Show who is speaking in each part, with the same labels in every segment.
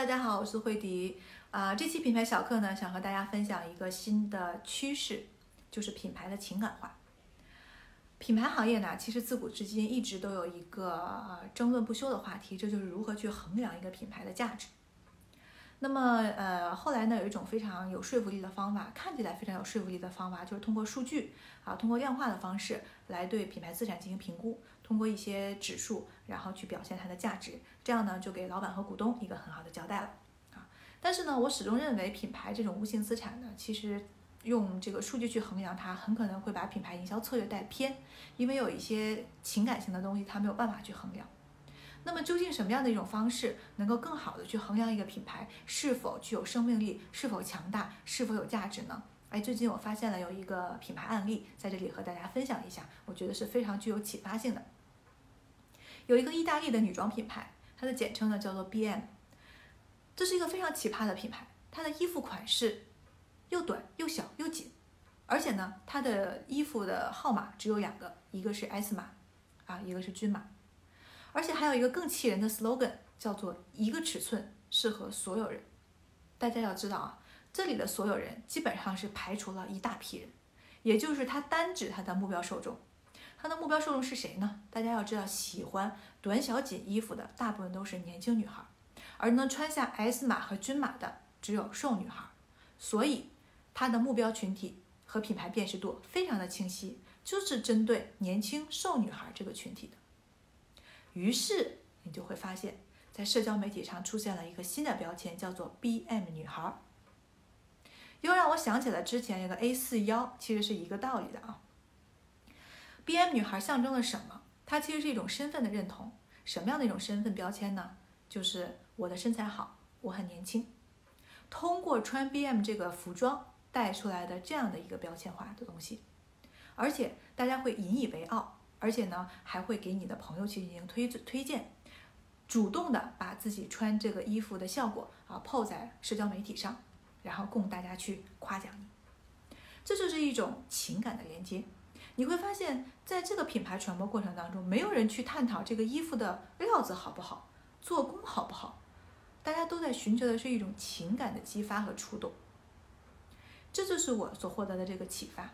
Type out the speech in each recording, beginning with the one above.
Speaker 1: 大家好，我是慧迪。啊、这期品牌小课呢，想和大家分享一个新的趋势，就是品牌的情感化。品牌行业呢，其实自古至今一直都有一个呃争论不休的话题，这就是如何去衡量一个品牌的价值。那么呃，后来呢，有一种非常有说服力的方法，看起来非常有说服力的方法，就是通过数据啊，通过量化的方式来对品牌资产进行评估，通过一些指数，然后去表现它的价值，这样呢，就给老板和股东一个很好的交代了啊。但是呢，我始终认为品牌这种无形资产呢，其实用这个数据去衡量它，很可能会把品牌营销策略带偏，因为有一些情感性的东西，它没有办法去衡量。那么究竟什么样的一种方式能够更好的去衡量一个品牌是否具有生命力、是否强大、是否有价值呢？哎，最近我发现了有一个品牌案例，在这里和大家分享一下，我觉得是非常具有启发性的。有一个意大利的女装品牌，它的简称呢叫做 BM，这是一个非常奇葩的品牌，它的衣服款式又短又小又紧，而且呢，它的衣服的号码只有两个，一个是 S 码，啊，一个是均码。而且还有一个更气人的 slogan，叫做“一个尺寸适合所有人”。大家要知道啊，这里的所有人基本上是排除了一大批人，也就是他单指他的目标受众。他的目标受众是谁呢？大家要知道，喜欢短小紧衣服的大部分都是年轻女孩，而能穿下 S 码和均码的只有瘦女孩。所以，他的目标群体和品牌辨识度非常的清晰，就是针对年轻瘦女孩这个群体的。于是你就会发现，在社交媒体上出现了一个新的标签，叫做 “BM 女孩”，又让我想起了之前那个 A 四幺，其实是一个道理的啊。BM 女孩象征了什么？它其实是一种身份的认同。什么样的一种身份标签呢？就是我的身材好，我很年轻。通过穿 BM 这个服装带出来的这样的一个标签化的东西，而且大家会引以为傲。而且呢，还会给你的朋友去进行推推荐，主动的把自己穿这个衣服的效果啊泡在社交媒体上，然后供大家去夸奖你。这就是一种情感的连接。你会发现在这个品牌传播过程当中，没有人去探讨这个衣服的料子好不好，做工好不好，大家都在寻求的是一种情感的激发和触动。这就是我所获得的这个启发。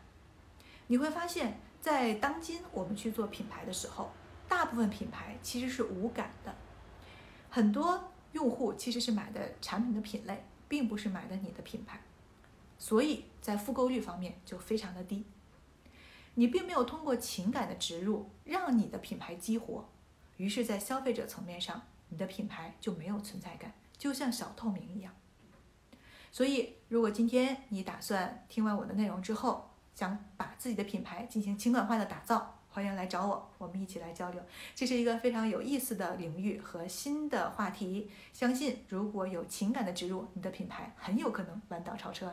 Speaker 1: 你会发现。在当今我们去做品牌的时候，大部分品牌其实是无感的，很多用户其实是买的产品的品类，并不是买的你的品牌，所以在复购率方面就非常的低。你并没有通过情感的植入让你的品牌激活，于是，在消费者层面上，你的品牌就没有存在感，就像小透明一样。所以，如果今天你打算听完我的内容之后，想把自己的品牌进行情感化的打造，欢迎来找我，我们一起来交流。这是一个非常有意思的领域和新的话题，相信如果有情感的植入，你的品牌很有可能弯道超车。